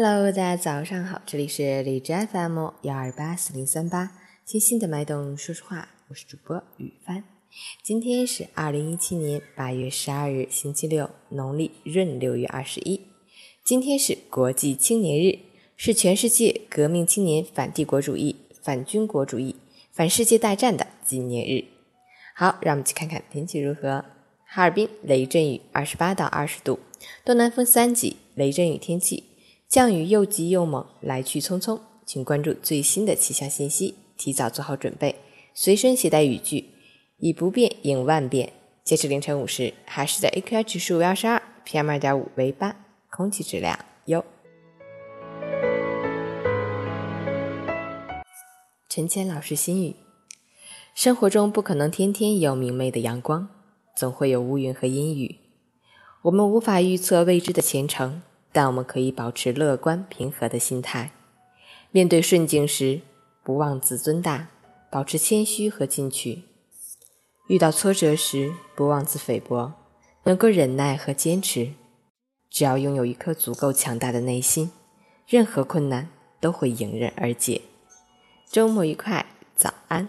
Hello，大家早上好，这里是荔枝 FM 幺二八四零三八，清新的脉动，说实话，我是主播雨帆。今天是二零一七年八月十二日，星期六，农历闰六月二十一。今天是国际青年日，是全世界革命青年反帝国主义、反军国主义、反世界大战的纪念日。好，让我们去看看天气如何。哈尔滨雷阵雨，二十八到二十度，东南风三级，雷阵雨天气。降雨又急又猛，来去匆匆，请关注最新的气象信息，提早做好准备，随身携带雨具，以不变应万变。截至凌晨五时，海市的 AQI 指数为二十二，PM 二点五为八，空气质量优。陈谦老师心语：生活中不可能天天有明媚的阳光，总会有乌云和阴雨。我们无法预测未知的前程。但我们可以保持乐观平和的心态，面对顺境时不忘自尊大，保持谦虚和进取；遇到挫折时不妄自菲薄，能够忍耐和坚持。只要拥有一颗足够强大的内心，任何困难都会迎刃而解。周末愉快，早安。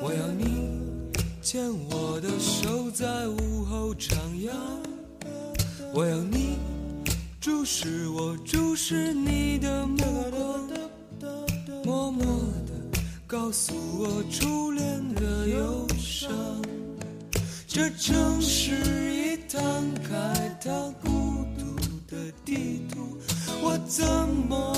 我要你牵我的手，在午后徜徉。我要你注视我，注视你的目光，默默地告诉我初恋的忧伤。这城市已摊开它孤独的地图，我怎么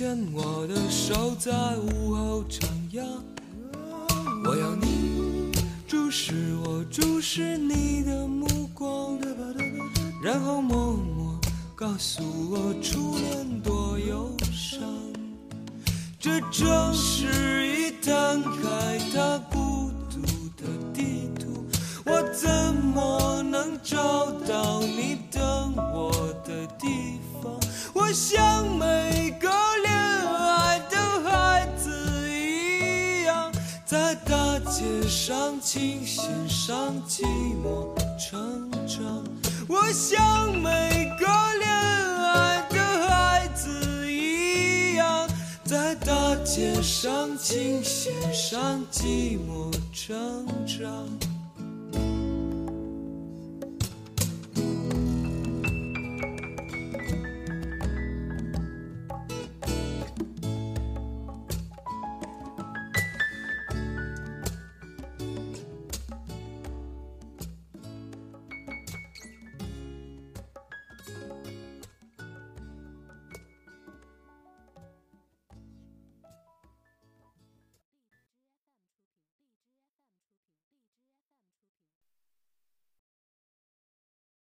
牵我的手，在午后徜徉。我要你注视我，注视你的目光，然后默默告诉我初恋多忧伤。这城市已摊开它孤独的地图，我怎么能找到你等我的地方？我想没在大街上，琴弦上，寂寞成长。我像每个恋爱的孩子一样，在大街上，琴弦上，寂寞成长。